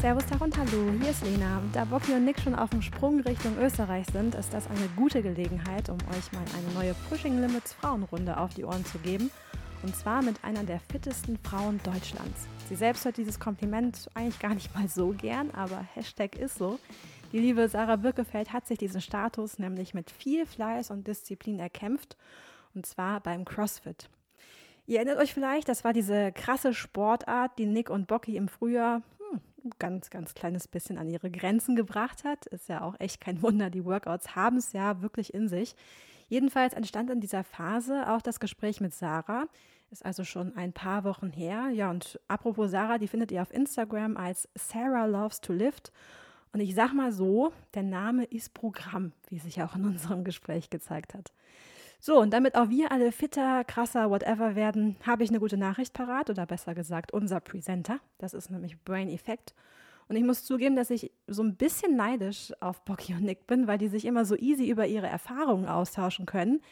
Servus, Tag und Hallo, hier ist Lena. Da Bocky und Nick schon auf dem Sprung Richtung Österreich sind, ist das eine gute Gelegenheit, um euch mal eine neue Pushing Limits Frauenrunde auf die Ohren zu geben. Und zwar mit einer der fittesten Frauen Deutschlands. Sie selbst hört dieses Kompliment eigentlich gar nicht mal so gern, aber Hashtag ist so. Die liebe Sarah Birkefeld hat sich diesen Status nämlich mit viel Fleiß und Disziplin erkämpft. Und zwar beim CrossFit. Ihr erinnert euch vielleicht, das war diese krasse Sportart, die Nick und Bocky im Frühjahr ganz, ganz kleines bisschen an ihre Grenzen gebracht hat. Ist ja auch echt kein Wunder, die Workouts haben es ja wirklich in sich. Jedenfalls entstand in dieser Phase auch das Gespräch mit Sarah. Ist also schon ein paar Wochen her. Ja, und apropos Sarah, die findet ihr auf Instagram als Sarah Loves to Lift. Und ich sag mal so, der Name ist Programm, wie sich auch in unserem Gespräch gezeigt hat. So, und damit auch wir alle fitter, krasser, whatever werden, habe ich eine gute Nachricht parat oder besser gesagt unser Presenter. Das ist nämlich Brain Effect. Und ich muss zugeben, dass ich so ein bisschen neidisch auf Bocky und Nick bin, weil die sich immer so easy über ihre Erfahrungen austauschen können.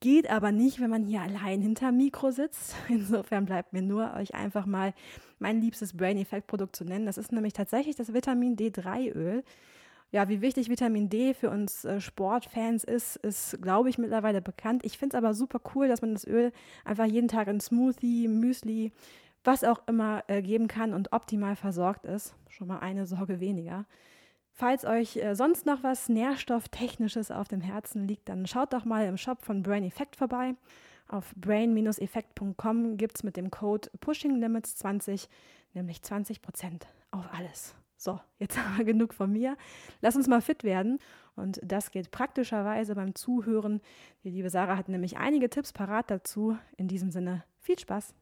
Geht aber nicht, wenn man hier allein hinter Mikro sitzt. Insofern bleibt mir nur, euch einfach mal mein liebstes Brain Effect Produkt zu nennen. Das ist nämlich tatsächlich das Vitamin D3 Öl ja, wie wichtig Vitamin D für uns äh, Sportfans ist, ist, glaube ich, mittlerweile bekannt. Ich finde es aber super cool, dass man das Öl einfach jeden Tag in Smoothie, Müsli, was auch immer äh, geben kann und optimal versorgt ist. Schon mal eine Sorge weniger. Falls euch äh, sonst noch was Nährstofftechnisches auf dem Herzen liegt, dann schaut doch mal im Shop von Brain Effect vorbei. Auf brain-effekt.com gibt es mit dem Code PushingLimits20 nämlich 20% auf alles. So, jetzt haben wir genug von mir. Lass uns mal fit werden. Und das geht praktischerweise beim Zuhören. Die liebe Sarah hat nämlich einige Tipps parat dazu. In diesem Sinne, viel Spaß.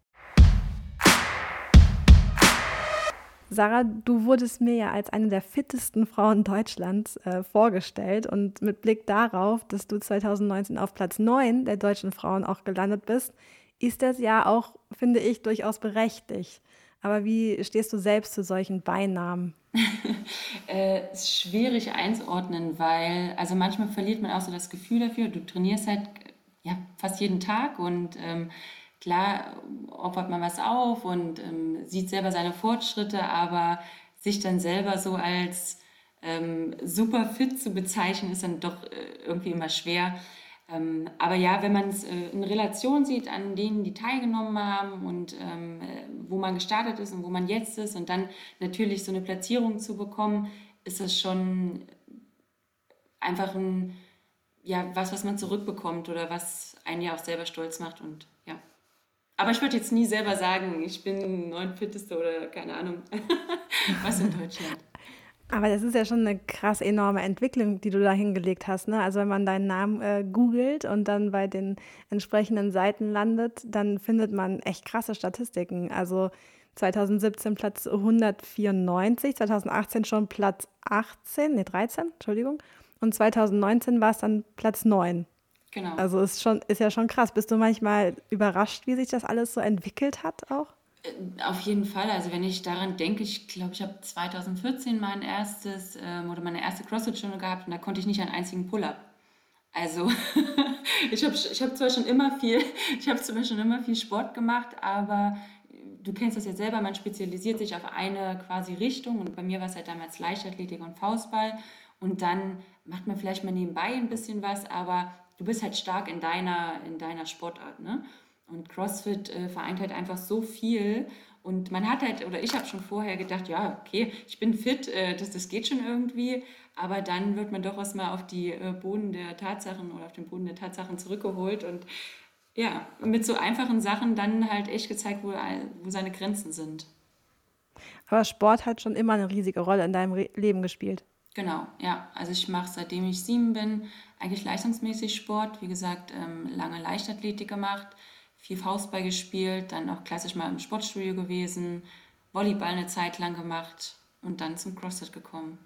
Sarah, du wurdest mir ja als eine der fittesten Frauen Deutschlands äh, vorgestellt und mit Blick darauf, dass du 2019 auf Platz 9 der deutschen Frauen auch gelandet bist, ist das ja auch, finde ich, durchaus berechtigt. Aber wie stehst du selbst zu solchen Beinamen? äh, ist schwierig einzuordnen, weil also manchmal verliert man auch so das Gefühl dafür. Du trainierst halt ja, fast jeden Tag und ähm, klar opfert man was auf und ähm, sieht selber seine Fortschritte, aber sich dann selber so als ähm, super fit zu bezeichnen, ist dann doch äh, irgendwie immer schwer. Ähm, aber ja, wenn man es äh, in Relation sieht an denen, die teilgenommen haben und ähm, äh, wo man gestartet ist und wo man jetzt ist und dann natürlich so eine Platzierung zu bekommen, ist das schon einfach ein, ja, was, was man zurückbekommt oder was einen ja auch selber stolz macht und ja. Aber ich würde jetzt nie selber sagen, ich bin neun Fitteste oder keine Ahnung, was in Deutschland. Aber das ist ja schon eine krass enorme Entwicklung, die du da hingelegt hast. Ne? Also wenn man deinen Namen äh, googelt und dann bei den entsprechenden Seiten landet, dann findet man echt krasse Statistiken. Also 2017 Platz 194, 2018 schon Platz 18, nee 13, Entschuldigung. Und 2019 war es dann Platz 9. Genau. Also ist schon, ist ja schon krass. Bist du manchmal überrascht, wie sich das alles so entwickelt hat auch? Äh, auf jeden Fall. Also wenn ich daran denke, ich glaube, ich habe 2014 mein erstes ähm, oder meine erste CrossFit-Stunde gehabt und da konnte ich nicht einen einzigen Pull-up. Also ich habe ich hab zwar schon immer viel, ich habe zwar schon immer viel Sport gemacht, aber du kennst das ja selber, man spezialisiert sich auf eine quasi Richtung und bei mir war es halt damals Leichtathletik und Faustball und dann macht man vielleicht mal nebenbei ein bisschen was, aber du bist halt stark in deiner, in deiner Sportart. Ne? Und CrossFit äh, vereint halt einfach so viel. Und man hat halt, oder ich habe schon vorher gedacht, ja, okay, ich bin fit, äh, das, das geht schon irgendwie. Aber dann wird man doch erstmal auf die äh, Boden der Tatsachen oder auf den Boden der Tatsachen zurückgeholt und ja, mit so einfachen Sachen dann halt echt gezeigt, wo, wo seine Grenzen sind. Aber Sport hat schon immer eine riesige Rolle in deinem Re Leben gespielt. Genau, ja. Also ich mache seitdem ich sieben bin eigentlich leistungsmäßig Sport. Wie gesagt, ähm, lange Leichtathletik gemacht viel Faustball gespielt, dann auch klassisch mal im Sportstudio gewesen, Volleyball eine Zeit lang gemacht und dann zum CrossFit gekommen.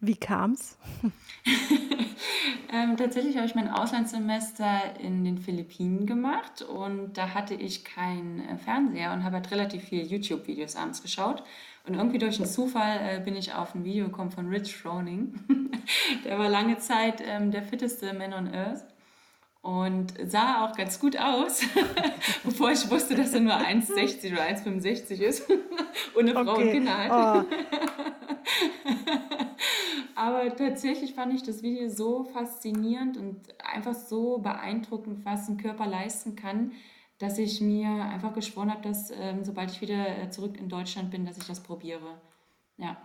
Wie kam's? ähm, tatsächlich habe ich mein Auslandssemester in den Philippinen gemacht und da hatte ich keinen äh, Fernseher und habe halt relativ viele YouTube-Videos abends geschaut. Und irgendwie durch einen Zufall äh, bin ich auf ein Video gekommen von Rich Froning. der war lange Zeit ähm, der fitteste Man on Earth und sah auch ganz gut aus, bevor ich wusste, dass er nur 1,60 oder 1,65 ist und eine Frau okay. und Kinder hat. Oh. Aber tatsächlich fand ich das Video so faszinierend und einfach so beeindruckend, was ein Körper leisten kann, dass ich mir einfach geschworen habe, dass ähm, sobald ich wieder äh, zurück in Deutschland bin, dass ich das probiere. Ja.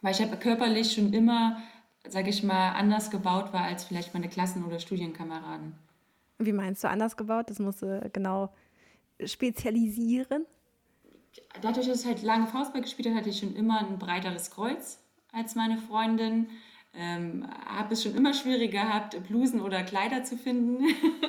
Weil ich habe körperlich schon immer, sage ich mal, anders gebaut war als vielleicht meine Klassen- oder Studienkameraden. Wie meinst du anders gebaut? Das musst du genau spezialisieren? Dadurch, dass ich halt lange Faustball gespielt habe, hatte ich schon immer ein breiteres Kreuz als meine Freundin. Ähm, habe es schon immer schwieriger gehabt, Blusen oder Kleider zu finden,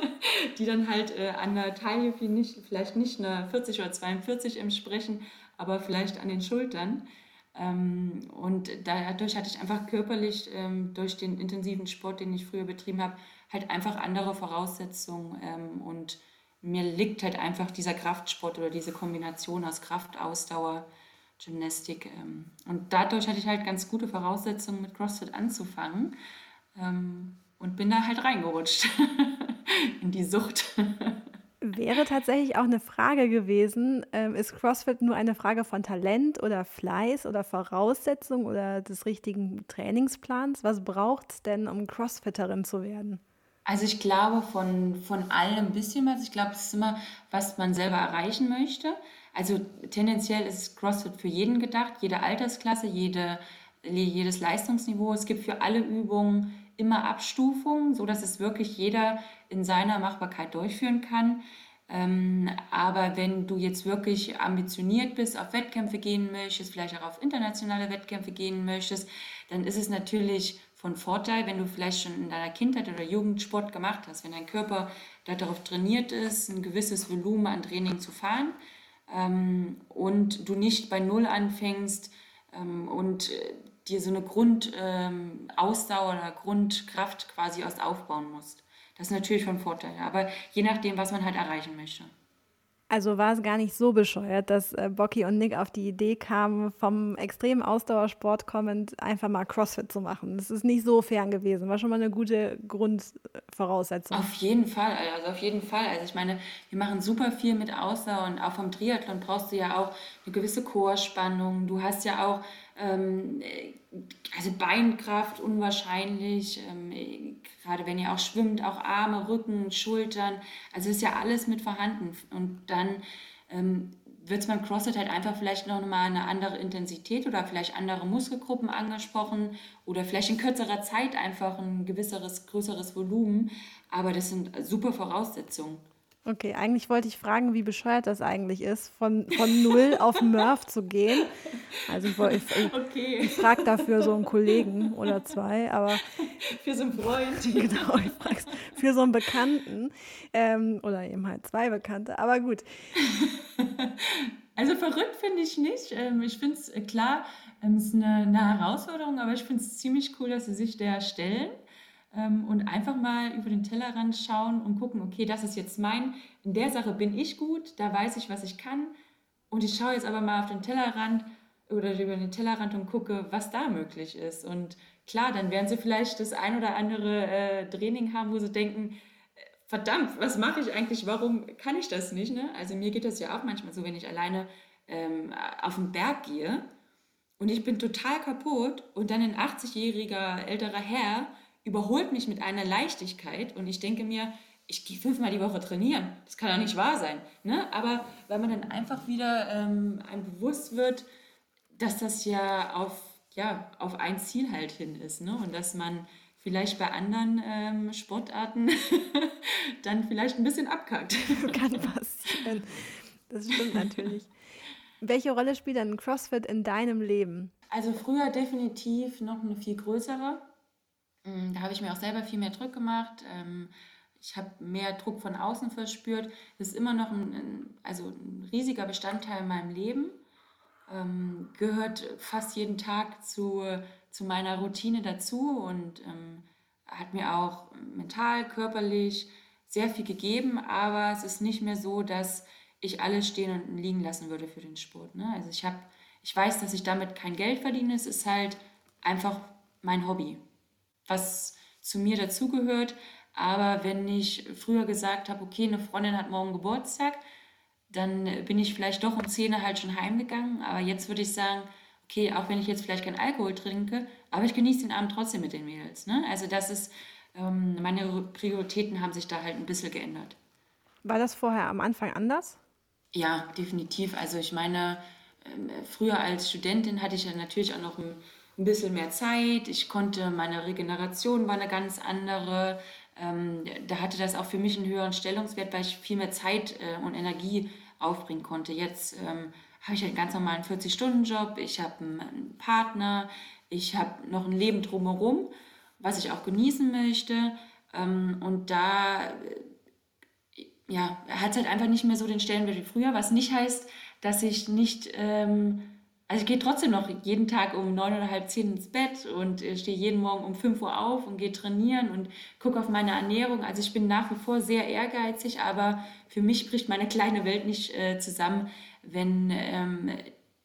die dann halt äh, an der Taille nicht, vielleicht nicht eine 40 oder 42 entsprechen, aber vielleicht an den Schultern. Ähm, und dadurch hatte ich einfach körperlich ähm, durch den intensiven Sport, den ich früher betrieben habe, halt einfach andere Voraussetzungen. Ähm, und mir liegt halt einfach dieser Kraftsport oder diese Kombination aus Kraft, Ausdauer, Gymnastik. Ähm, und dadurch hatte ich halt ganz gute Voraussetzungen, mit CrossFit anzufangen. Ähm, und bin da halt reingerutscht in die Sucht. Wäre tatsächlich auch eine Frage gewesen, ähm, ist CrossFit nur eine Frage von Talent oder Fleiß oder Voraussetzung oder des richtigen Trainingsplans? Was braucht es denn, um Crossfitterin zu werden? Also ich glaube von, von allem ein bisschen was. Ich glaube, es ist immer, was man selber erreichen möchte. Also tendenziell ist CrossFit für jeden gedacht, jede Altersklasse, jede, jedes Leistungsniveau. Es gibt für alle Übungen immer Abstufungen, so dass es wirklich jeder in seiner Machbarkeit durchführen kann. Ähm, aber wenn du jetzt wirklich ambitioniert bist, auf Wettkämpfe gehen möchtest, vielleicht auch auf internationale Wettkämpfe gehen möchtest, dann ist es natürlich von Vorteil, wenn du vielleicht schon in deiner Kindheit oder Jugend Sport gemacht hast, wenn dein Körper darauf trainiert ist, ein gewisses Volumen an Training zu fahren ähm, und du nicht bei Null anfängst ähm, und äh, dir so eine Grundausdauer ähm, oder Grundkraft quasi erst aufbauen musst. Das ist natürlich von Vorteil, aber je nachdem, was man halt erreichen möchte. Also war es gar nicht so bescheuert, dass äh, Bocky und Nick auf die Idee kamen, vom extremen Ausdauersport kommend einfach mal CrossFit zu machen. Das ist nicht so fern gewesen. War schon mal eine gute Grundvoraussetzung. Auf jeden Fall, also auf jeden Fall. Also ich meine, wir machen super viel mit Ausdauer und auch vom Triathlon brauchst du ja auch eine gewisse Chorspannung. Du hast ja auch also Beinkraft unwahrscheinlich, ähm, gerade wenn ihr auch schwimmt, auch Arme, Rücken, Schultern, also ist ja alles mit vorhanden. Und dann ähm, wird es beim CrossFit halt einfach vielleicht noch mal eine andere Intensität oder vielleicht andere Muskelgruppen angesprochen oder vielleicht in kürzerer Zeit einfach ein gewisseres, größeres Volumen. Aber das sind super Voraussetzungen. Okay, eigentlich wollte ich fragen, wie bescheuert das eigentlich ist, von, von null auf Murph zu gehen. Also ich, ich, ich, okay. ich frage dafür so einen Kollegen oder zwei, aber für so einen Freund. Genau, ich frage für so einen Bekannten ähm, oder eben halt zwei Bekannte, aber gut. Also verrückt finde ich nicht. Ähm, ich finde es äh, klar, ähm, es ist eine, eine Herausforderung, aber ich finde es ziemlich cool, dass sie sich der stellen ähm, und einfach mal über den Tellerrand schauen und gucken, okay, das ist jetzt mein, in der Sache bin ich gut, da weiß ich, was ich kann und ich schaue jetzt aber mal auf den Tellerrand oder über den Tellerrand und gucke, was da möglich ist. Und klar, dann werden sie vielleicht das ein oder andere äh, Training haben, wo sie denken, äh, verdammt, was mache ich eigentlich, warum kann ich das nicht? Ne? Also mir geht das ja auch manchmal so, wenn ich alleine ähm, auf den Berg gehe und ich bin total kaputt und dann ein 80-jähriger älterer Herr überholt mich mit einer Leichtigkeit und ich denke mir, ich gehe fünfmal die Woche trainieren. Das kann doch nicht wahr sein. Ne? Aber weil man dann einfach wieder ähm, einem bewusst wird, dass das ja auf, ja auf ein Ziel halt hin ist. Ne? Und dass man vielleicht bei anderen ähm, Sportarten dann vielleicht ein bisschen abkackt. Kann passieren. Das stimmt natürlich. Welche Rolle spielt dann CrossFit in deinem Leben? Also früher definitiv noch eine viel größere. Mm, da habe ich mir auch selber viel mehr Druck gemacht. Ähm, ich habe mehr Druck von außen verspürt. Das ist immer noch ein, also ein riesiger Bestandteil in meinem Leben. Ähm, gehört fast jeden Tag zu, zu meiner Routine dazu und ähm, hat mir auch mental, körperlich sehr viel gegeben. Aber es ist nicht mehr so, dass ich alles stehen und liegen lassen würde für den Sport. Ne? Also ich habe, ich weiß, dass ich damit kein Geld verdiene. Es ist halt einfach mein Hobby was zu mir dazugehört. Aber wenn ich früher gesagt habe, okay, eine Freundin hat morgen Geburtstag, dann bin ich vielleicht doch um 10 halt schon heimgegangen. Aber jetzt würde ich sagen, okay, auch wenn ich jetzt vielleicht keinen Alkohol trinke, aber ich genieße den Abend trotzdem mit den Mädels. Ne? Also das ist, ähm, meine Prioritäten haben sich da halt ein bisschen geändert. War das vorher am Anfang anders? Ja, definitiv. Also ich meine, ähm, früher als Studentin hatte ich ja natürlich auch noch ein, ein bisschen mehr Zeit. Ich konnte, meine Regeneration war eine ganz andere. Ähm, da hatte das auch für mich einen höheren Stellungswert, weil ich viel mehr Zeit äh, und Energie aufbringen konnte. Jetzt ähm, habe ich einen ganz normalen 40-Stunden-Job, ich habe einen Partner, ich habe noch ein Leben drumherum, was ich auch genießen möchte. Ähm, und da äh, ja, hat es halt einfach nicht mehr so den Stellenwert wie früher, was nicht heißt, dass ich nicht ähm, also ich gehe trotzdem noch jeden Tag um neun oder halb zehn ins Bett und äh, stehe jeden Morgen um fünf Uhr auf und gehe trainieren und gucke auf meine Ernährung. Also ich bin nach wie vor sehr ehrgeizig, aber für mich bricht meine kleine Welt nicht äh, zusammen, wenn ähm,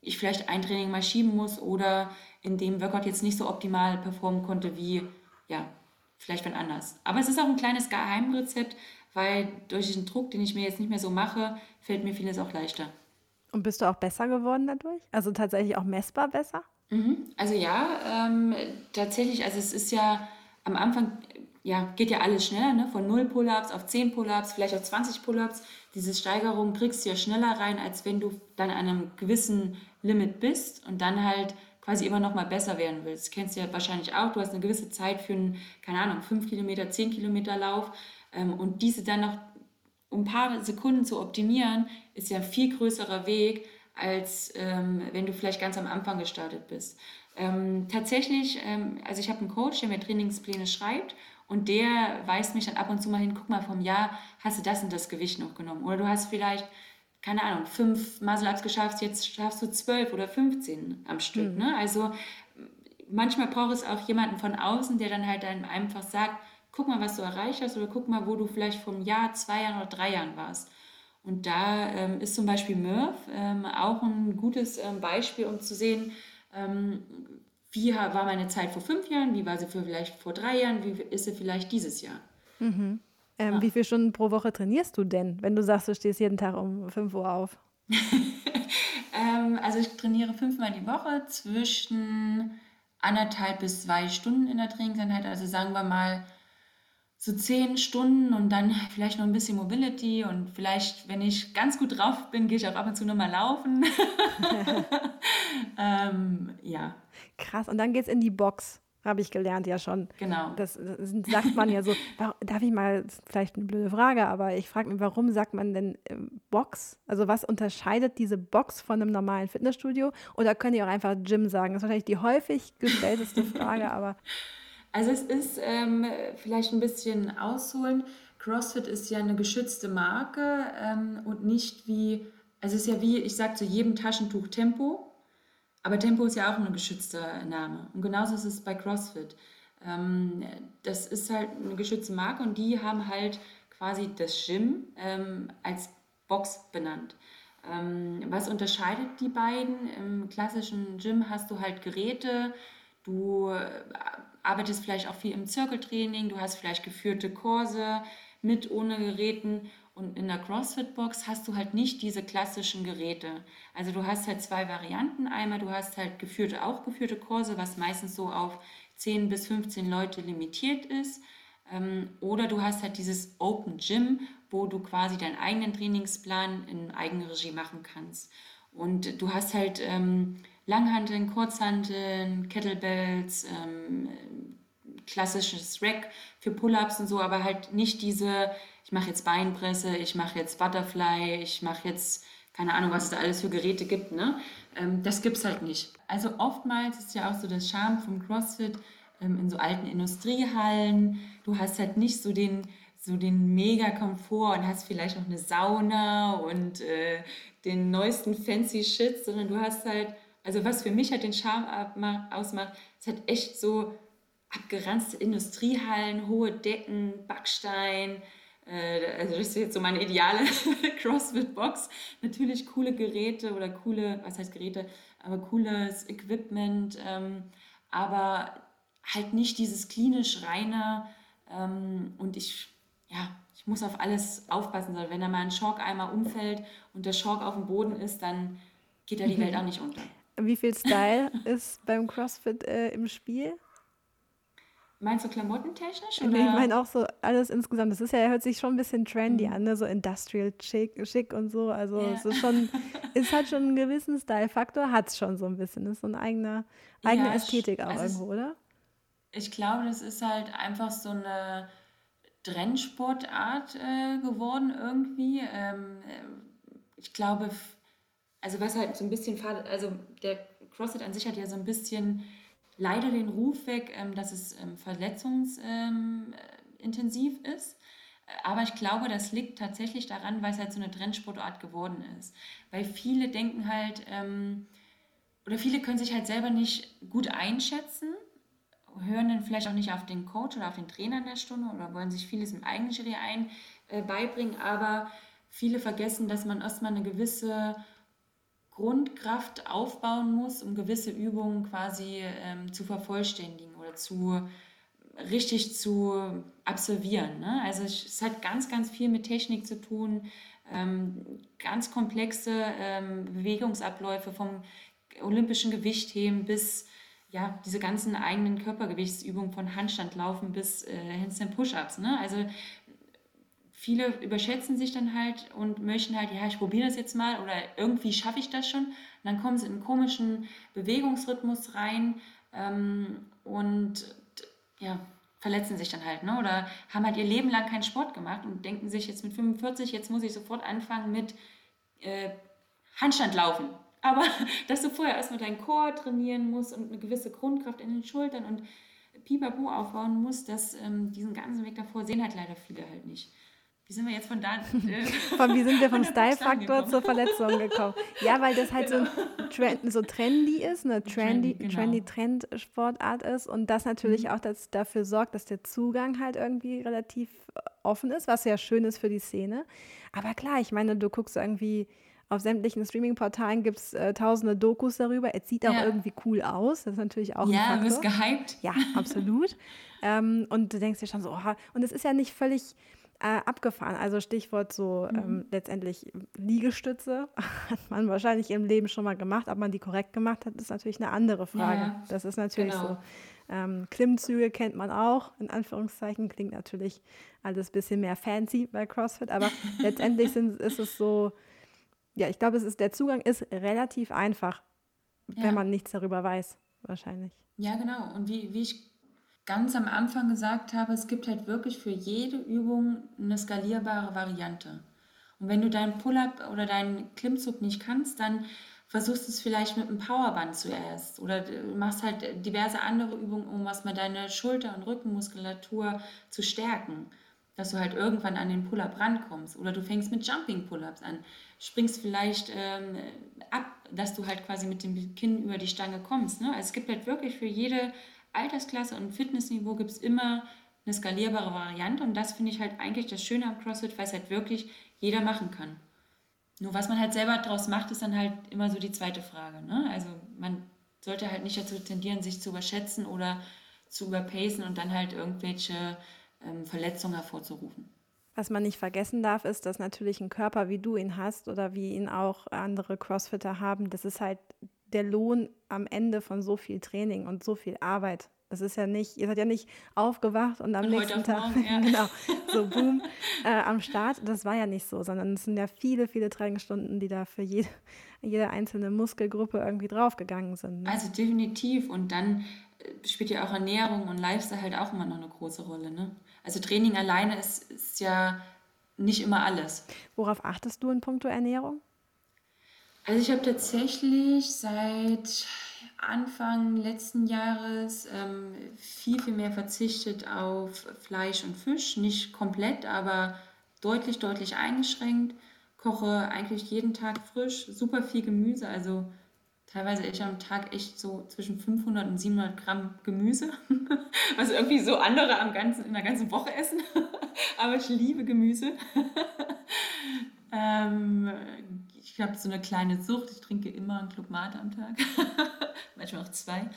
ich vielleicht ein Training mal schieben muss oder in dem Workout jetzt nicht so optimal performen konnte wie, ja, vielleicht wenn anders. Aber es ist auch ein kleines Geheimrezept, weil durch den Druck, den ich mir jetzt nicht mehr so mache, fällt mir vieles auch leichter. Und bist du auch besser geworden dadurch? Also tatsächlich auch messbar besser? Mhm. Also ja, ähm, tatsächlich, also es ist ja am Anfang, ja, geht ja alles schneller, ne? von 0 Pull-Ups auf 10 Pull-Ups, vielleicht auf 20 Pull-Ups. Diese Steigerung kriegst du ja schneller rein, als wenn du dann an einem gewissen Limit bist und dann halt quasi immer noch mal besser werden willst. Das kennst du ja wahrscheinlich auch. Du hast eine gewisse Zeit für einen, keine Ahnung, 5 Kilometer, 10 Kilometer Lauf ähm, und diese dann noch um ein paar Sekunden zu optimieren, ist ja ein viel größerer Weg, als ähm, wenn du vielleicht ganz am Anfang gestartet bist. Ähm, tatsächlich, ähm, also ich habe einen Coach, der mir Trainingspläne schreibt und der weist mich dann ab und zu mal hin, guck mal, vom Jahr hast du das und das Gewicht noch genommen. Oder du hast vielleicht, keine Ahnung, fünf Muscle-Ups geschafft, jetzt schaffst du zwölf oder 15 am Stück. Mhm. Ne? Also manchmal braucht es auch jemanden von außen, der dann halt einem einfach sagt, guck mal, was du erreicht hast oder guck mal, wo du vielleicht vom Jahr, zwei Jahren oder drei Jahren warst. Und da ähm, ist zum Beispiel Murph ähm, auch ein gutes ähm, Beispiel, um zu sehen, ähm, wie war meine Zeit vor fünf Jahren, wie war sie vielleicht vor drei Jahren, wie ist sie vielleicht dieses Jahr. Mhm. Ähm, ja. Wie viele Stunden pro Woche trainierst du denn, wenn du sagst, du stehst jeden Tag um 5 Uhr auf? Ähm, also ich trainiere fünfmal die Woche zwischen anderthalb bis zwei Stunden in der Trainingseinheit. Also sagen wir mal so zehn Stunden und dann vielleicht noch ein bisschen Mobility und vielleicht, wenn ich ganz gut drauf bin, gehe ich auch ab und zu nochmal laufen. ähm, ja. Krass, und dann geht es in die Box, habe ich gelernt ja schon. Genau. Das, das sagt man ja so. Darf ich mal, vielleicht eine blöde Frage, aber ich frage mich, warum sagt man denn ähm, Box? Also was unterscheidet diese Box von einem normalen Fitnessstudio? Oder könnt ihr auch einfach Gym sagen? Das ist wahrscheinlich die häufig gestellteste Frage, aber... Also es ist ähm, vielleicht ein bisschen ausholen. CrossFit ist ja eine geschützte Marke ähm, und nicht wie, also es ist ja wie, ich sage zu jedem Taschentuch Tempo, aber Tempo ist ja auch ein geschützter Name. Und genauso ist es bei CrossFit. Ähm, das ist halt eine geschützte Marke und die haben halt quasi das Gym ähm, als Box benannt. Ähm, was unterscheidet die beiden? Im klassischen Gym hast du halt Geräte, du arbeitest vielleicht auch viel im Zirkeltraining, du hast vielleicht geführte Kurse mit, ohne Geräten. Und in der CrossFit-Box hast du halt nicht diese klassischen Geräte. Also du hast halt zwei Varianten. Einmal du hast halt geführte, auch geführte Kurse, was meistens so auf 10 bis 15 Leute limitiert ist. Ähm, oder du hast halt dieses Open Gym, wo du quasi deinen eigenen Trainingsplan in Eigenregie machen kannst. Und du hast halt ähm, Langhanteln, Kurzhanteln, Kettlebells, ähm, klassisches Rack für Pull-ups und so, aber halt nicht diese, ich mache jetzt Beinpresse, ich mache jetzt Butterfly, ich mache jetzt keine Ahnung, was es da alles für Geräte gibt, ne? Ähm, das es halt nicht. Also oftmals ist ja auch so das Charme vom CrossFit ähm, in so alten Industriehallen. Du hast halt nicht so den so den mega Komfort und hast vielleicht noch eine Sauna und äh, den neuesten fancy Shit, sondern du hast halt also was für mich halt den Charme ausmacht, ist halt echt so abgeranzte Industriehallen, hohe Decken, Backstein. Äh, also das ist jetzt so meine ideale CrossFit-Box. Natürlich coole Geräte oder coole, was heißt Geräte, aber cooles Equipment. Ähm, aber halt nicht dieses klinisch reine ähm, und ich, ja, ich muss auf alles aufpassen, sondern wenn da mal ein Schock einmal umfällt und der Schock auf dem Boden ist, dann geht da die Welt auch nicht unter. Wie viel Style ist beim CrossFit äh, im Spiel? Meinst du klamottentechnisch? Oder? Nee, ich meine auch so alles insgesamt. Das ist ja, hört sich schon ein bisschen trendy mhm. an, ne? so industrial chic, schick und so. Also ja. es ist schon, es hat schon einen gewissen Style-Faktor, hat es schon so ein bisschen. Das ist so eine eigene, eigene ja, Ästhetik auch also irgendwo, oder? Ich glaube, das ist halt einfach so eine Trendsportart äh, geworden irgendwie. Ähm, äh, ich glaube, also was halt so ein bisschen, also der CrossFit an sich hat ja so ein bisschen leider den Ruf weg, ähm, dass es ähm, verletzungsintensiv ähm, ist. Aber ich glaube, das liegt tatsächlich daran, weil es halt so eine Trendsportart geworden ist. Weil viele denken halt, oder viele können sich halt selber nicht gut einschätzen, hören dann vielleicht auch nicht auf den Coach oder auf den Trainer in der Stunde oder wollen sich vieles im eigenen Schritt ein äh, beibringen. Aber viele vergessen, dass man erstmal eine gewisse Grundkraft aufbauen muss, um gewisse Übungen quasi ähm, zu vervollständigen oder zu richtig zu absolvieren. Ne? Also es hat ganz, ganz viel mit Technik zu tun, ähm, ganz komplexe ähm, Bewegungsabläufe vom olympischen Gewichtheben bis ja, diese ganzen eigenen Körpergewichtsübungen von Handstandlaufen bis äh, Handstand Push-Ups. Ne? Also viele überschätzen sich dann halt und möchten halt, ja, ich probiere das jetzt mal oder irgendwie schaffe ich das schon. Und dann kommen sie in einen komischen Bewegungsrhythmus rein ähm, und ja, verletzen sich dann halt, ne? Oder haben halt ihr Leben lang keinen Sport gemacht und denken sich jetzt mit 45, jetzt muss ich sofort anfangen mit äh, Handstandlaufen. Aber dass du vorher erstmal deinen Chor trainieren musst und eine gewisse Grundkraft in den Schultern und Pipapo aufbauen musst, dass ähm, diesen ganzen Weg davor sehen halt leider viele halt nicht. Wie sind wir jetzt von da? Äh, von, wie sind wir vom Style-Faktor zur Verletzung gekommen? Ja, weil das halt genau. so, Trend, so trendy ist, eine trendy, trendy, genau. trendy Trendsportart ist und das natürlich mhm. auch das, dafür sorgt, dass der Zugang halt irgendwie relativ offen ist, was ja schön ist für die Szene. Aber klar, ich meine, du guckst irgendwie auf sämtlichen Streaming-Portalen gibt es äh, tausende Dokus darüber. Es sieht auch ja. irgendwie cool aus. Das ist natürlich auch ja, ein Faktor. Ja, du bist gehypt. Ja, absolut. ähm, und du denkst dir schon so, oh, und es ist ja nicht völlig äh, abgefahren. Also Stichwort so mhm. ähm, letztendlich Liegestütze hat man wahrscheinlich im Leben schon mal gemacht. Ob man die korrekt gemacht hat, ist natürlich eine andere Frage. Ja, das ist natürlich genau. so. Ähm, Klimmzüge kennt man auch, in Anführungszeichen, klingt natürlich alles ein bisschen mehr fancy bei CrossFit, aber letztendlich sind, ist es so, ja, ich glaube, es ist, der Zugang ist relativ einfach, ja. wenn man nichts darüber weiß, wahrscheinlich. Ja, genau. Und wie, wie ich ganz am Anfang gesagt habe, es gibt halt wirklich für jede Übung eine skalierbare Variante. Und wenn du deinen Pull-up oder deinen Klimmzug nicht kannst, dann versuchst du es vielleicht mit einem Powerband zuerst oder machst halt diverse andere Übungen, um was mal deine Schulter- und Rückenmuskulatur zu stärken, dass du halt irgendwann an den Pull-up rankommst. Oder du fängst mit Jumping Pull-ups an, springst vielleicht ähm, ab, dass du halt quasi mit dem Kinn über die Stange kommst. Ne? Also es gibt halt wirklich für jede Altersklasse und Fitnessniveau gibt es immer eine skalierbare Variante und das finde ich halt eigentlich das Schöne am CrossFit, weil es halt wirklich jeder machen kann. Nur was man halt selber daraus macht, ist dann halt immer so die zweite Frage. Ne? Also man sollte halt nicht dazu tendieren, sich zu überschätzen oder zu überpacen und dann halt irgendwelche ähm, Verletzungen hervorzurufen. Was man nicht vergessen darf, ist, dass natürlich ein Körper, wie du ihn hast oder wie ihn auch andere Crossfitter haben, das ist halt der Lohn am Ende von so viel Training und so viel Arbeit. Das ist ja nicht, ihr seid ja nicht aufgewacht und am und nächsten Tag, morgen, ja. genau, so boom, äh, am Start. Das war ja nicht so, sondern es sind ja viele, viele Trainingsstunden, die da für jede, jede einzelne Muskelgruppe irgendwie draufgegangen sind. Ne? Also definitiv. Und dann äh, spielt ja auch Ernährung und Lifestyle halt auch immer noch eine große Rolle. Ne? Also Training alleine ist, ist ja nicht immer alles. Worauf achtest du in puncto Ernährung? Also ich habe tatsächlich seit Anfang letzten Jahres ähm, viel, viel mehr verzichtet auf Fleisch und Fisch. Nicht komplett, aber deutlich, deutlich eingeschränkt. Koche eigentlich jeden Tag frisch, super viel Gemüse. Also teilweise ich am Tag echt so zwischen 500 und 700 Gramm Gemüse, was irgendwie so andere am ganzen, in der ganzen Woche essen. aber ich liebe Gemüse. Ähm, ich habe so eine kleine Sucht. Ich trinke immer einen Club Mate am Tag. Manchmal auch zwei.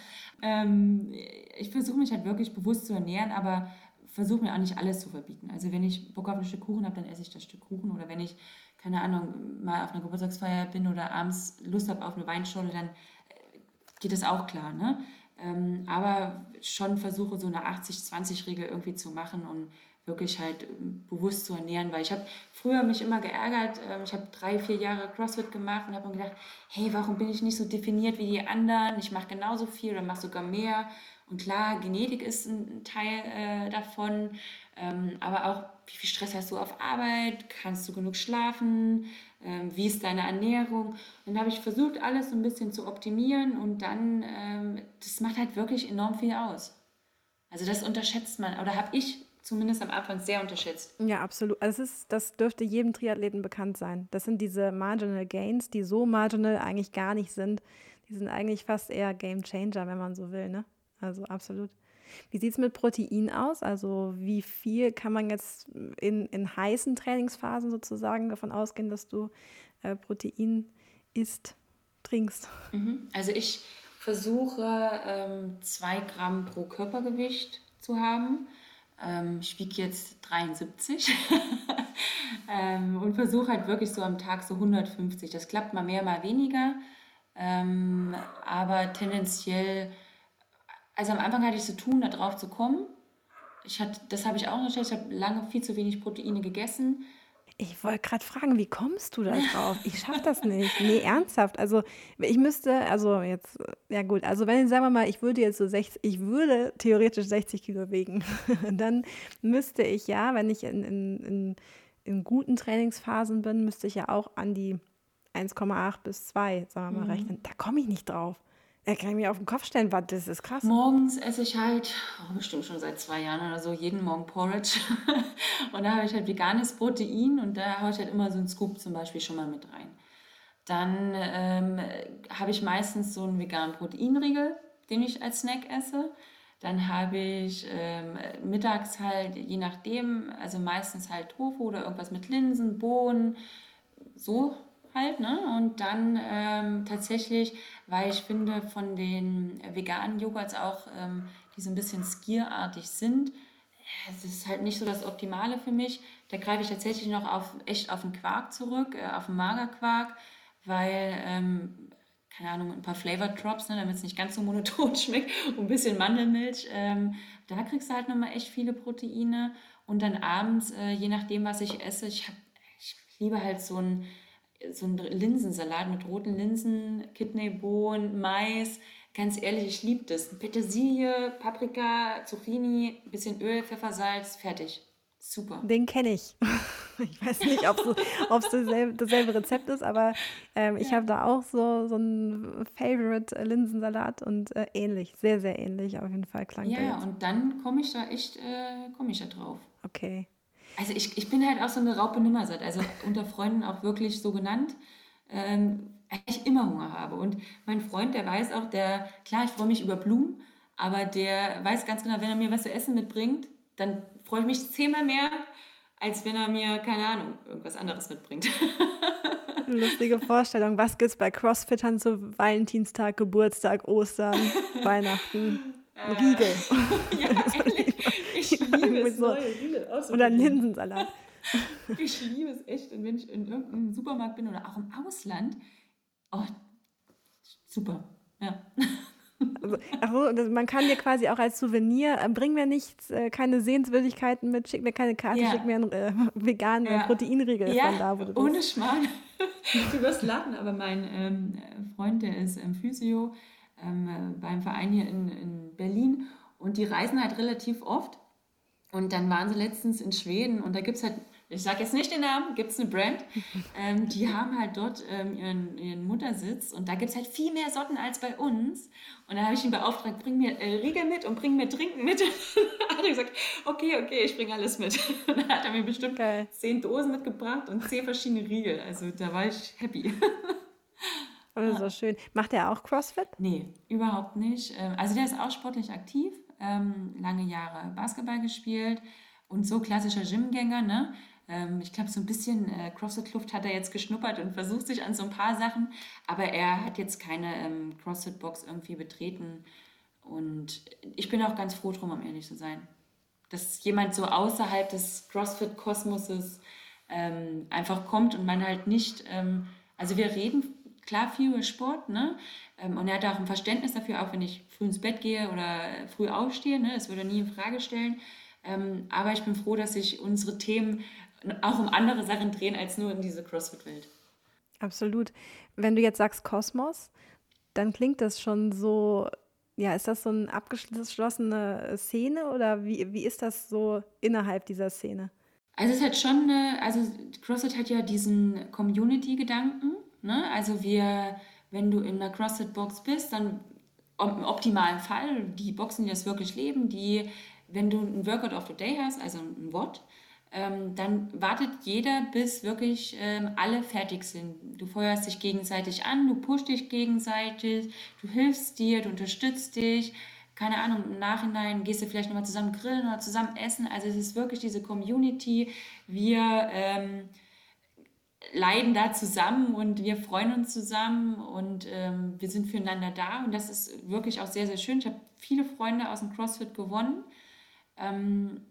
Ähm, ich versuche mich halt wirklich bewusst zu ernähren, aber versuche mir auch nicht alles zu verbieten. Also wenn ich Bock auf ein Stück Kuchen habe, dann esse ich das Stück Kuchen. Oder wenn ich, keine Ahnung, mal auf einer Geburtstagsfeier bin oder abends Lust habe auf eine Weinschorle, dann äh, geht es auch klar, ne? Ähm, aber schon versuche so eine 80-20-Regel irgendwie zu machen und wirklich halt ähm, bewusst zu ernähren, weil ich habe früher mich immer geärgert, ähm, ich habe drei, vier Jahre CrossFit gemacht und habe mir gedacht, hey, warum bin ich nicht so definiert wie die anderen? Ich mache genauso viel oder mache sogar mehr. Und klar, Genetik ist ein Teil äh, davon, ähm, aber auch, wie viel Stress hast du auf Arbeit? Kannst du genug schlafen? Ähm, wie ist deine Ernährung? dann habe ich versucht, alles so ein bisschen zu optimieren und dann, ähm, das macht halt wirklich enorm viel aus. Also das unterschätzt man, oder habe ich zumindest am Anfang sehr unterschätzt. Ja, absolut. Also es ist, das dürfte jedem Triathleten bekannt sein. Das sind diese Marginal Gains, die so marginal eigentlich gar nicht sind. Die sind eigentlich fast eher Game Changer, wenn man so will. Ne? Also absolut. Wie sieht es mit Protein aus? Also wie viel kann man jetzt in, in heißen Trainingsphasen sozusagen davon ausgehen, dass du äh, Protein isst, trinkst? Mhm. Also ich versuche ähm, zwei Gramm pro Körpergewicht zu haben. Ähm, ich wiege jetzt 73 ähm, und versuche halt wirklich so am Tag so 150. Das klappt mal mehr, mal weniger. Ähm, aber tendenziell also am Anfang hatte ich zu tun, da drauf zu kommen. Ich hatte, das habe ich auch noch Ich habe lange viel zu wenig Proteine gegessen. Ich wollte gerade fragen, wie kommst du da drauf? Ich schaffe das nicht. Nee, ernsthaft. Also ich müsste, also jetzt, ja gut, also wenn, sagen wir mal, ich würde jetzt so 60, ich würde theoretisch 60 Kilo wiegen, dann müsste ich ja, wenn ich in, in, in, in guten Trainingsphasen bin, müsste ich ja auch an die 1,8 bis 2, sagen wir mal, mhm. rechnen. Da komme ich nicht drauf. Er kann mir auf den Kopf stellen, was, das ist krass. Morgens esse ich halt, oh, bestimmt schon seit zwei Jahren oder so, jeden Morgen Porridge. und da habe ich halt veganes Protein und da haue ich halt immer so einen Scoop zum Beispiel schon mal mit rein. Dann ähm, habe ich meistens so einen veganen Proteinriegel, den ich als Snack esse. Dann habe ich ähm, mittags halt, je nachdem, also meistens halt Tofu oder irgendwas mit Linsen, Bohnen, so halt. Ne? Und dann ähm, tatsächlich, weil ich finde, von den veganen Joghurts auch, ähm, die so ein bisschen skierartig sind, es ist halt nicht so das Optimale für mich. Da greife ich tatsächlich noch auf, echt auf den Quark zurück, äh, auf den Magerquark, weil, ähm, keine Ahnung, ein paar Flavor Drops, ne, damit es nicht ganz so monoton schmeckt, und ein bisschen Mandelmilch. Ähm, da kriegst du halt nochmal echt viele Proteine. Und dann abends, äh, je nachdem, was ich esse, ich, hab, ich liebe halt so ein so ein Linsensalat mit roten Linsen, Kidneybohnen, Mais. Ganz ehrlich, ich liebe das. Petersilie, Paprika, Zucchini, bisschen Öl, Pfeffersalz, fertig. Super. Den kenne ich. Ich weiß nicht, ob es dasselbe, dasselbe, Rezept ist, aber ähm, ich habe da auch so, so einen Favorite Linsensalat und äh, ähnlich, sehr, sehr ähnlich auf jeden Fall klang Ja, und dann komme ich da echt, äh, komme ich da drauf. Okay. Also ich, ich bin halt auch so eine Raupe Nimmersatt, also unter Freunden auch wirklich so genannt, ähm, ich immer Hunger habe. Und mein Freund, der weiß auch, der, klar, ich freue mich über Blumen, aber der weiß ganz genau, wenn er mir was zu essen mitbringt, dann freue ich mich zehnmal mehr, als wenn er mir, keine Ahnung, irgendwas anderes mitbringt. Lustige Vorstellung. Was gibt es bei Crossfittern zu Valentinstag, Geburtstag, Ostern, Weihnachten? Äh, Riegel. ja, ehrlich, ich liebe es, so. neue Riegel Oder Linsensalat. ich liebe es echt. Und wenn ich in irgendeinem Supermarkt bin oder auch im Ausland, oh, super. Ja. Also, also, man kann dir quasi auch als Souvenir, äh, bring mir nichts, äh, keine Sehenswürdigkeiten mit, schick mir keine Karte, ja. schick mir einen äh, veganen ja. Proteinriegel ja, von da, wo du ohne bist. Schmarrn. du wirst lachen, aber mein ähm, Freund, der ist ähm, Physio ähm, beim Verein hier in, in Berlin und die reisen halt relativ oft und dann waren sie letztens in Schweden und da gibt es halt, ich sage jetzt nicht den Namen, gibt es eine Brand, ähm, die haben halt dort ähm, ihren, ihren Muttersitz und da gibt es halt viel mehr Sorten als bei uns. Und da habe ich ihn beauftragt, bring mir äh, Riegel mit und bring mir Trinken mit. da hat er gesagt, okay, okay, ich bringe alles mit. Und dann hat er mir bestimmt okay. zehn Dosen mitgebracht und zehn verschiedene Riegel. Also da war ich happy. Oh, so schön. Macht er auch CrossFit? Nee, überhaupt nicht. Ähm, also der ist auch sportlich aktiv, ähm, lange Jahre Basketball gespielt und so klassischer Gymgänger, ne? Ähm, ich glaube, so ein bisschen äh, CrossFit-Kluft hat er jetzt geschnuppert und versucht sich an so ein paar Sachen, aber er hat jetzt keine CrossFit-Box irgendwie betreten. Und ich bin auch ganz froh drum, um ehrlich zu sein. Dass jemand so außerhalb des CrossFit-Kosmoses ähm, einfach kommt und man halt nicht, ähm, also wir reden klar viel Sport, ne? Ähm, und er hat auch ein Verständnis dafür, auch wenn ich früh ins Bett gehe oder früh aufstehe, ne? Das würde er nie in Frage stellen. Ähm, aber ich bin froh, dass sich unsere Themen auch um andere Sachen drehen als nur in diese CrossFit-Welt. Absolut. Wenn du jetzt sagst Kosmos, dann klingt das schon so, ja, ist das so eine abgeschlossene Szene oder wie, wie ist das so innerhalb dieser Szene? Also es halt schon, eine, also CrossFit hat ja diesen Community-Gedanken. Ne? Also wir, wenn du in einer CrossFit-Box bist, dann im optimalen Fall die Boxen, die das wirklich leben, die, wenn du ein Workout of the Day hast, also ein WOD, ähm, dann wartet jeder, bis wirklich ähm, alle fertig sind. Du feuerst dich gegenseitig an, du pushst dich gegenseitig, du hilfst dir, du unterstützt dich. Keine Ahnung, im Nachhinein gehst du vielleicht nochmal zusammen grillen oder zusammen essen. Also es ist wirklich diese Community. Wir ähm, leiden da zusammen und wir freuen uns zusammen und ähm, wir sind füreinander da. Und das ist wirklich auch sehr, sehr schön. Ich habe viele Freunde aus dem CrossFit gewonnen. Ähm,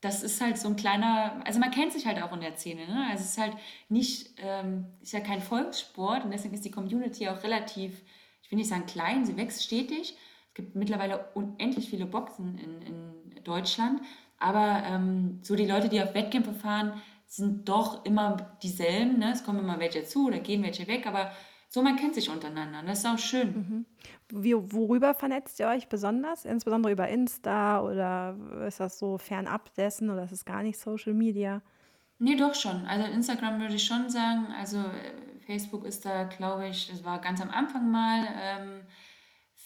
das ist halt so ein kleiner, also man kennt sich halt auch in der Szene. Ne? Also es ist halt nicht, ähm, ist ja kein Volkssport und deswegen ist die Community auch relativ, ich will nicht sagen klein, sie wächst stetig. Es gibt mittlerweile unendlich viele Boxen in, in Deutschland, aber ähm, so die Leute, die auf Wettkämpfe fahren, sind doch immer dieselben. Ne? Es kommen immer welche zu oder gehen welche weg, aber so man kennt sich untereinander. Das ist auch schön. Mhm. Wie, worüber vernetzt ihr euch besonders? Insbesondere über Insta oder ist das so fernab dessen oder ist es gar nicht Social Media? Nee, doch schon. Also Instagram würde ich schon sagen. Also äh, Facebook ist da, glaube ich, das war ganz am Anfang mal. Ähm,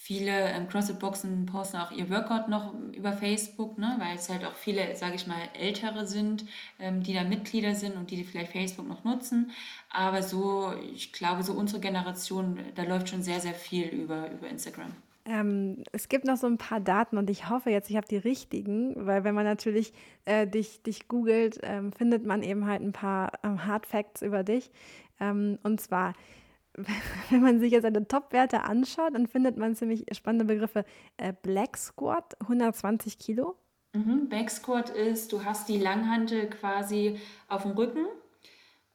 Viele ähm, CrossFit-Boxen posten auch ihr Workout noch über Facebook, ne? weil es halt auch viele, sage ich mal, Ältere sind, ähm, die da Mitglieder sind und die vielleicht Facebook noch nutzen. Aber so, ich glaube, so unsere Generation, da läuft schon sehr, sehr viel über, über Instagram. Ähm, es gibt noch so ein paar Daten und ich hoffe jetzt, ich habe die richtigen, weil wenn man natürlich äh, dich, dich googelt, ähm, findet man eben halt ein paar ähm, Hard Facts über dich. Ähm, und zwar wenn man sich jetzt seine Top-Werte anschaut, dann findet man ziemlich spannende Begriffe. Äh, Black Squat, 120 Kilo. Mhm. Back Squat ist, du hast die Langhantel quasi auf dem Rücken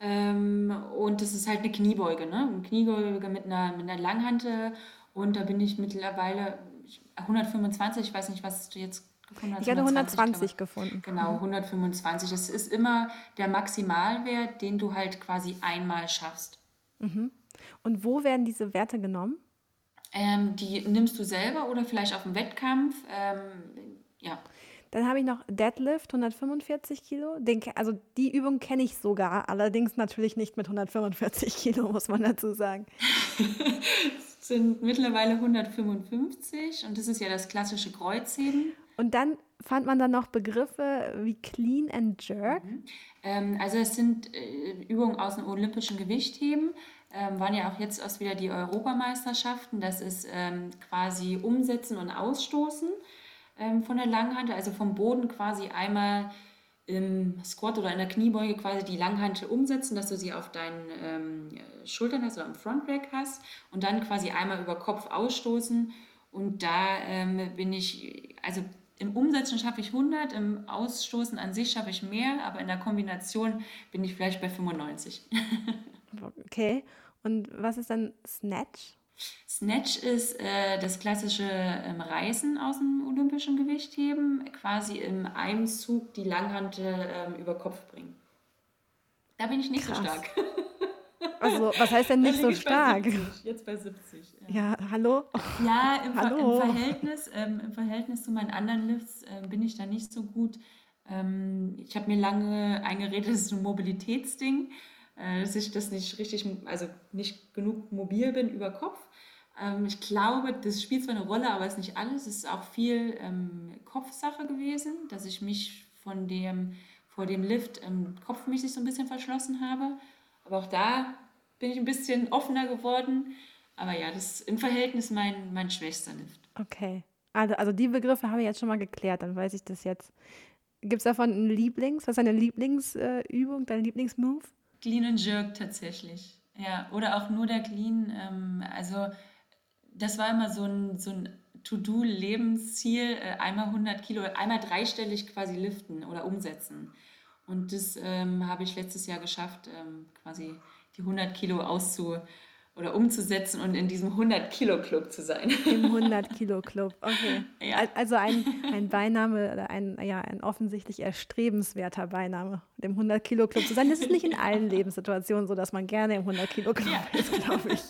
ähm, und das ist halt eine Kniebeuge, ne? Eine Kniebeuge mit einer, mit einer Langhantel und da bin ich mittlerweile 125, ich weiß nicht, was du jetzt gefunden hast. Ich hatte 120 gefunden. Genau, 125. Das ist immer der Maximalwert, den du halt quasi einmal schaffst. Mhm. Und wo werden diese Werte genommen? Ähm, die nimmst du selber oder vielleicht auf dem Wettkampf. Ähm, ja. Dann habe ich noch Deadlift, 145 Kilo. Den, also die Übung kenne ich sogar, allerdings natürlich nicht mit 145 Kilo, muss man dazu sagen. es sind mittlerweile 155 und das ist ja das klassische Kreuzheben. Und dann fand man dann noch Begriffe wie Clean and Jerk. Mhm. Ähm, also es sind äh, Übungen aus dem olympischen Gewichtheben ähm, waren ja auch jetzt erst wieder die Europameisterschaften. Das ist ähm, quasi Umsetzen und Ausstoßen ähm, von der Langhand, also vom Boden quasi einmal im Squat oder in der Kniebeuge quasi die Langhantel umsetzen, dass du sie auf deinen ähm, Schultern hast oder am Frontrack hast und dann quasi einmal über Kopf ausstoßen. Und da ähm, bin ich, also im Umsetzen schaffe ich 100, im Ausstoßen an sich schaffe ich mehr, aber in der Kombination bin ich vielleicht bei 95. Okay. Und was ist dann Snatch? Snatch ist äh, das klassische ähm, Reißen aus dem olympischen Gewichtheben, quasi im einem Zug die Langhantel ähm, über Kopf bringen. Da bin ich nicht Krass. so stark. Also, was heißt denn nicht so stark? Bei 70, jetzt bei 70. Ja, ja hallo? Ja, im, hallo. im Verhältnis, ähm, im Verhältnis zu meinen anderen Lifts äh, bin ich da nicht so gut. Ähm, ich habe mir lange eingeredet, das ist ein Mobilitätsding. Äh, dass ich das nicht richtig, also nicht genug mobil bin über Kopf. Ähm, ich glaube, das spielt zwar eine Rolle, aber es ist nicht alles. Es ist auch viel ähm, Kopfsache gewesen, dass ich mich von dem, vor dem Lift ähm, kopfmäßig so ein bisschen verschlossen habe. Aber auch da bin ich ein bisschen offener geworden. Aber ja, das ist im Verhältnis mein, mein schwächster Lift. Okay. Also, also die Begriffe habe ich jetzt schon mal geklärt, dann weiß ich das jetzt. Gibt es davon einen Lieblings? Was ist deine Lieblingsübung, dein Lieblingsmove? Clean and Jerk tatsächlich. Ja, oder auch nur der Clean. Ähm, also das war immer so ein, so ein To-Do-Lebensziel, äh, einmal 100 Kilo, einmal dreistellig quasi liften oder umsetzen. Und das ähm, habe ich letztes Jahr geschafft, ähm, quasi die 100 Kilo auszu, oder umzusetzen und in diesem 100-Kilo-Club zu sein. Im 100-Kilo-Club, okay. Ja. Also ein, ein Beiname oder ein, ja, ein offensichtlich erstrebenswerter Beiname, dem 100-Kilo-Club zu sein. Das ist nicht in allen Lebenssituationen so, dass man gerne im 100-Kilo-Club ja. ist, glaube ich.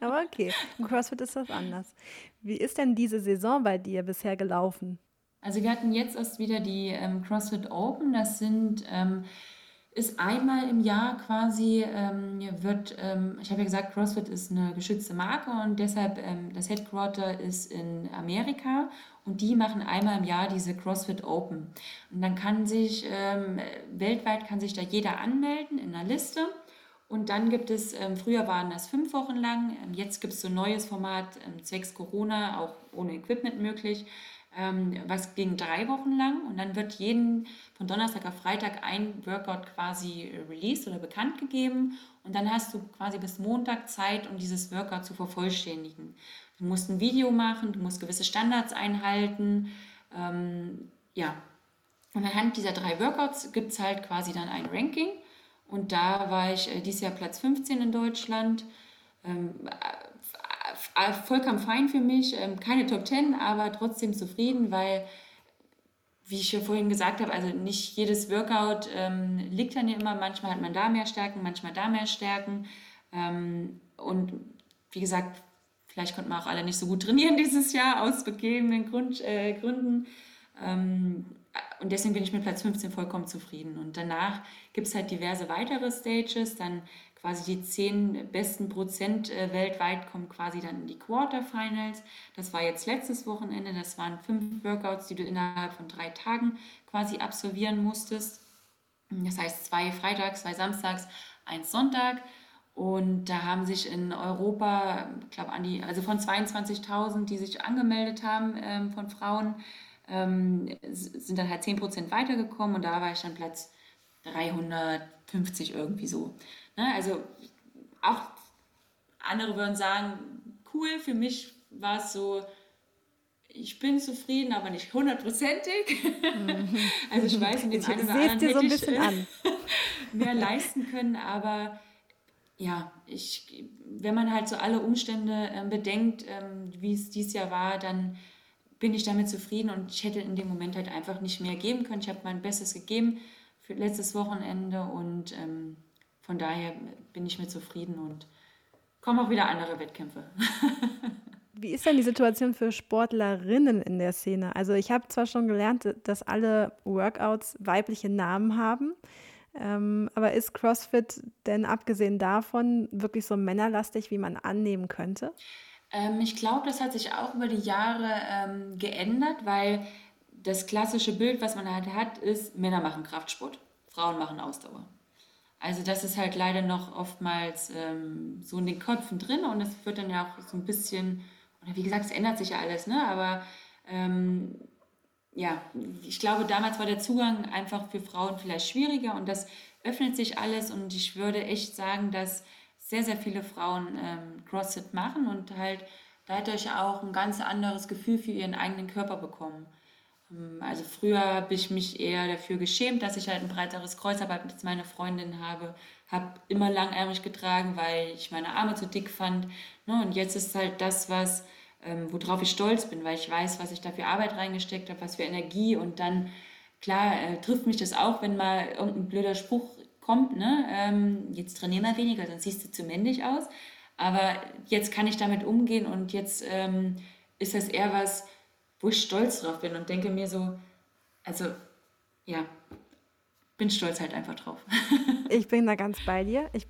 Aber okay, im CrossFit ist das anders. Wie ist denn diese Saison bei dir bisher gelaufen? Also wir hatten jetzt erst wieder die ähm, CrossFit Open. Das sind ähm, ist einmal im Jahr quasi, ähm, wird, ähm, ich habe ja gesagt, CrossFit ist eine geschützte Marke und deshalb ähm, das Headquarter ist in Amerika und die machen einmal im Jahr diese CrossFit Open. Und dann kann sich, ähm, weltweit kann sich da jeder anmelden in einer Liste. Und dann gibt es, ähm, früher waren das fünf Wochen lang, ähm, jetzt gibt es so ein neues Format, zwecks Corona, auch ohne Equipment möglich ähm, was ging drei Wochen lang und dann wird jeden von Donnerstag auf Freitag ein Workout quasi released oder bekannt gegeben und dann hast du quasi bis Montag Zeit, um dieses Workout zu vervollständigen. Du musst ein Video machen, du musst gewisse Standards einhalten, ähm, ja. Und anhand dieser drei Workouts gibt es halt quasi dann ein Ranking und da war ich äh, dieses Jahr Platz 15 in Deutschland. Ähm, äh, vollkommen fein für mich, ähm, keine Top 10, aber trotzdem zufrieden, weil, wie ich ja vorhin gesagt habe, also nicht jedes Workout ähm, liegt dann ja immer, manchmal hat man da mehr Stärken, manchmal da mehr Stärken. Ähm, und wie gesagt, vielleicht konnten wir auch alle nicht so gut trainieren dieses Jahr aus bequemen Grund, äh, Gründen. Ähm, und deswegen bin ich mit Platz 15 vollkommen zufrieden. Und danach gibt es halt diverse weitere Stages. Dann quasi die zehn besten Prozent äh, weltweit kommen quasi dann in die Quarterfinals. Das war jetzt letztes Wochenende. Das waren fünf Workouts, die du innerhalb von drei Tagen quasi absolvieren musstest. Das heißt zwei Freitags, zwei Samstags, eins Sonntag. Und da haben sich in Europa, ich glaube, an die, also von 22.000, die sich angemeldet haben ähm, von Frauen, ähm, sind dann halt 10% weitergekommen und da war ich dann Platz 350 irgendwie so. Ne? Also auch andere würden sagen, cool, für mich war es so, ich bin zufrieden, aber nicht hundertprozentig. Mhm. also ich weiß, in dem einen oder anderen hätte so ein ich an. mehr leisten können, aber ja, ich, wenn man halt so alle Umstände äh, bedenkt, ähm, wie es dieses Jahr war, dann bin ich damit zufrieden und ich hätte in dem Moment halt einfach nicht mehr geben können. Ich habe mein Bestes gegeben für letztes Wochenende und ähm, von daher bin ich mir zufrieden und kommen auch wieder andere Wettkämpfe. Wie ist denn die Situation für Sportlerinnen in der Szene? Also ich habe zwar schon gelernt, dass alle Workouts weibliche Namen haben, ähm, aber ist CrossFit denn abgesehen davon wirklich so männerlastig, wie man annehmen könnte? Ähm, ich glaube, das hat sich auch über die Jahre ähm, geändert, weil das klassische Bild, was man halt hat, ist, Männer machen Kraftsport, Frauen machen Ausdauer. Also das ist halt leider noch oftmals ähm, so in den Köpfen drin und es wird dann ja auch so ein bisschen, oder wie gesagt, es ändert sich ja alles, ne? aber ähm, ja, ich glaube, damals war der Zugang einfach für Frauen vielleicht schwieriger und das öffnet sich alles und ich würde echt sagen, dass sehr, sehr viele Frauen ähm, CrossFit machen und halt dadurch auch ein ganz anderes Gefühl für ihren eigenen Körper bekommen. Ähm, also früher habe ich mich eher dafür geschämt, dass ich halt ein breiteres Kreuz habe, als meine Freundin habe. Habe immer langärmig getragen, weil ich meine Arme zu dick fand. Ne? Und jetzt ist halt das, was, ähm, worauf ich stolz bin, weil ich weiß, was ich da für Arbeit reingesteckt habe, was für Energie. Und dann, klar, äh, trifft mich das auch, wenn mal irgendein blöder Spruch kommt. Ne? Ähm, jetzt trainier mal weniger, sonst siehst du zu männlich aus. Aber jetzt kann ich damit umgehen und jetzt ist das eher was, wo ich stolz drauf bin und denke mir so, also ja, bin stolz halt einfach drauf. ich bin da ganz bei dir. Ich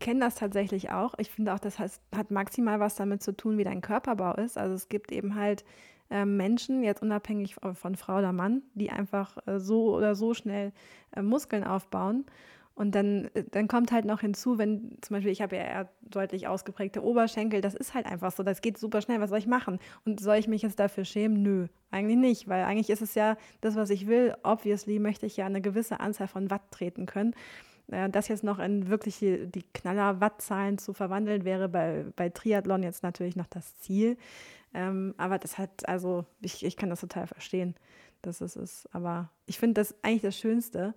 kenne das tatsächlich auch. Ich finde auch, das hat maximal was damit zu tun, wie dein Körperbau ist. Also es gibt eben halt äh, Menschen, jetzt unabhängig von Frau oder Mann, die einfach äh, so oder so schnell äh, Muskeln aufbauen. Und dann, äh, dann kommt halt noch hinzu, wenn zum Beispiel ich habe ja eher deutlich ausgeprägte Oberschenkel, das ist halt einfach so, das geht super schnell, was soll ich machen? Und soll ich mich jetzt dafür schämen? Nö, eigentlich nicht, weil eigentlich ist es ja das, was ich will. Obviously möchte ich ja eine gewisse Anzahl von Watt treten können. Äh, das jetzt noch in wirklich die, die Knaller-Wattzahlen zu verwandeln, wäre bei, bei Triathlon jetzt natürlich noch das Ziel. Ähm, aber das hat, also ich, ich kann das total verstehen, dass es ist. Aber ich finde das eigentlich das Schönste,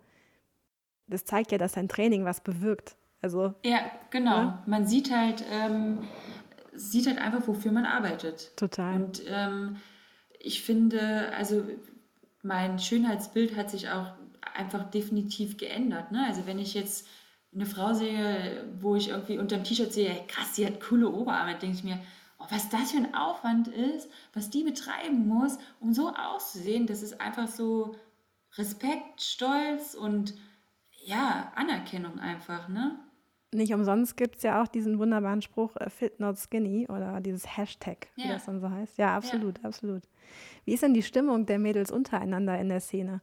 das zeigt ja, dass dein Training was bewirkt. Also, ja, genau. Ne? Man sieht halt, ähm, sieht halt einfach, wofür man arbeitet. Total. Und ähm, ich finde, also mein Schönheitsbild hat sich auch einfach definitiv geändert. Ne? Also wenn ich jetzt eine Frau sehe, wo ich irgendwie unter dem T-Shirt sehe, krass, die hat coole Oberarme, denke ich mir, oh, was das für ein Aufwand ist, was die betreiben muss, um so auszusehen, das ist einfach so Respekt, Stolz und ja, Anerkennung einfach, ne? Nicht umsonst gibt es ja auch diesen wunderbaren Spruch äh, Fit Not Skinny oder dieses Hashtag, wie ja. das dann so heißt. Ja, absolut, ja. absolut. Wie ist denn die Stimmung der Mädels untereinander in der Szene?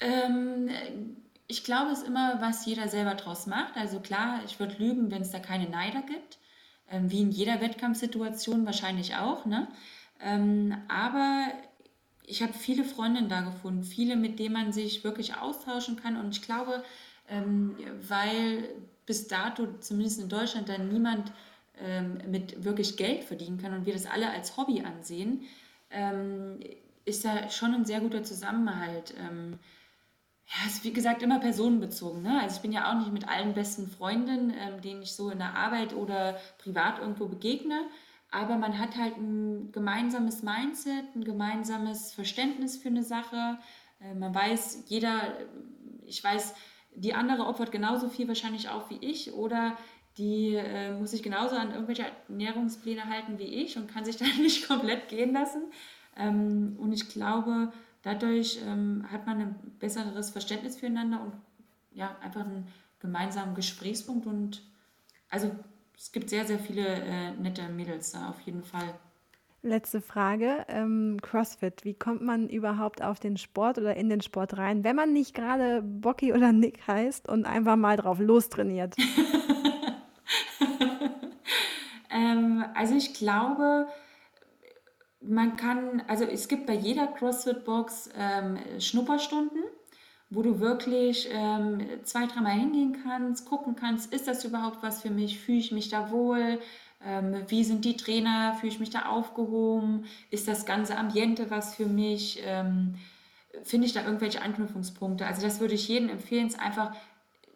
Ähm, ich glaube, es ist immer, was jeder selber draus macht. Also klar, ich würde lügen, wenn es da keine Neider gibt. Ähm, wie in jeder Wettkampfsituation wahrscheinlich auch. Ne? Ähm, aber ich habe viele Freundinnen da gefunden, viele, mit denen man sich wirklich austauschen kann. Und ich glaube, ähm, weil bis dato, zumindest in Deutschland, dann niemand ähm, mit wirklich Geld verdienen kann und wir das alle als Hobby ansehen, ähm, ist da schon ein sehr guter Zusammenhalt. Ähm, ja, ist wie gesagt immer personenbezogen. Ne? Also ich bin ja auch nicht mit allen besten Freundinnen, ähm, denen ich so in der Arbeit oder privat irgendwo begegne. Aber man hat halt ein gemeinsames Mindset, ein gemeinsames Verständnis für eine Sache. Äh, man weiß, jeder, ich weiß, die andere opfert genauso viel wahrscheinlich auch wie ich oder die äh, muss sich genauso an irgendwelche Ernährungspläne halten wie ich und kann sich da nicht komplett gehen lassen. Ähm, und ich glaube, dadurch ähm, hat man ein besseres Verständnis füreinander und ja, einfach einen gemeinsamen Gesprächspunkt und also es gibt sehr, sehr viele äh, nette Mädels da auf jeden Fall. Letzte Frage. Ähm, CrossFit. Wie kommt man überhaupt auf den Sport oder in den Sport rein, wenn man nicht gerade Bocky oder Nick heißt und einfach mal drauf lostrainiert? ähm, also ich glaube, man kann, also es gibt bei jeder CrossFit-Box ähm, Schnupperstunden, wo du wirklich ähm, zwei, dreimal hingehen kannst, gucken kannst, ist das überhaupt was für mich, fühle ich mich da wohl, ähm, wie sind die Trainer, fühle ich mich da aufgehoben, ist das ganze Ambiente was für mich, ähm, finde ich da irgendwelche Anknüpfungspunkte. Also das würde ich jedem empfehlen, es einfach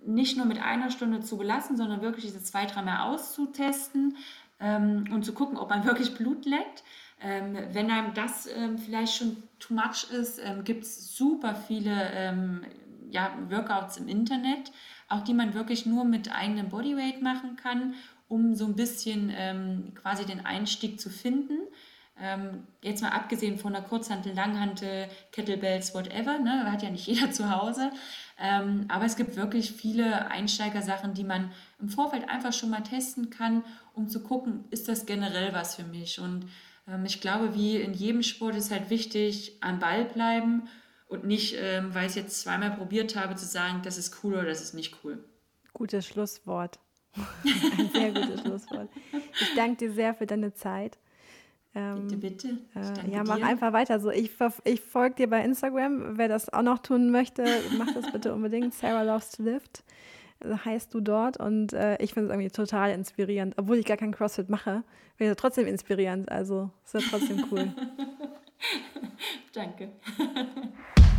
nicht nur mit einer Stunde zu belassen, sondern wirklich diese zwei, dreimal auszutesten ähm, und zu gucken, ob man wirklich Blut leckt. Ähm, wenn einem das ähm, vielleicht schon too much ist, ähm, gibt es super viele ähm, ja, Workouts im Internet, auch die man wirklich nur mit eigenem Bodyweight machen kann, um so ein bisschen ähm, quasi den Einstieg zu finden. Ähm, jetzt mal abgesehen von der Kurzhantel, Langhantel, Kettlebells, whatever, ne, hat ja nicht jeder zu Hause. Aber es gibt wirklich viele Einsteigersachen, die man im Vorfeld einfach schon mal testen kann, um zu gucken, ist das generell was für mich und ähm, ich glaube, wie in jedem Sport ist halt wichtig, am Ball bleiben und nicht, ähm, weil ich es jetzt zweimal probiert habe, zu sagen, das ist cool oder das ist nicht cool. Gutes Schlusswort. Ein sehr gutes Schlusswort. Ich danke dir sehr für deine Zeit. Ähm, bitte, bitte. Äh, ja, mach dir. einfach weiter so. Ich, ich folge dir bei Instagram. Wer das auch noch tun möchte, mach das bitte unbedingt. Sarah Loves to Lift heißt du dort und äh, ich finde es irgendwie total inspirierend. Obwohl ich gar kein CrossFit mache, finde ich trotzdem inspirierend. Also ist ja trotzdem cool. Danke.